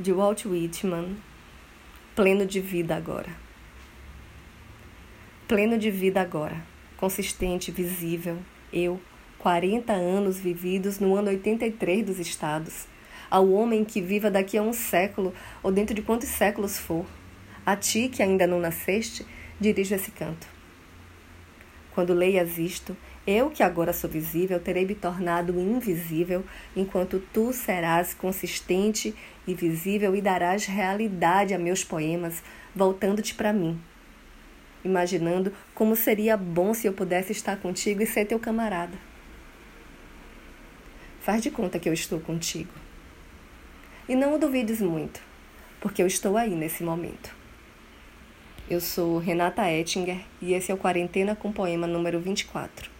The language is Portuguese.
de Walt Whitman, pleno de vida agora. Pleno de vida agora, consistente, visível, eu, 40 anos vividos no ano 83 dos estados, ao homem que viva daqui a um século ou dentro de quantos séculos for, a ti que ainda não nasceste, dirijo esse canto. Quando leias isto, eu, que agora sou visível, terei me tornado invisível, enquanto tu serás consistente e visível e darás realidade a meus poemas, voltando-te para mim. Imaginando como seria bom se eu pudesse estar contigo e ser teu camarada. Faz de conta que eu estou contigo. E não o duvides muito, porque eu estou aí nesse momento. Eu sou Renata Ettinger e esse é o Quarentena com Poema número 24.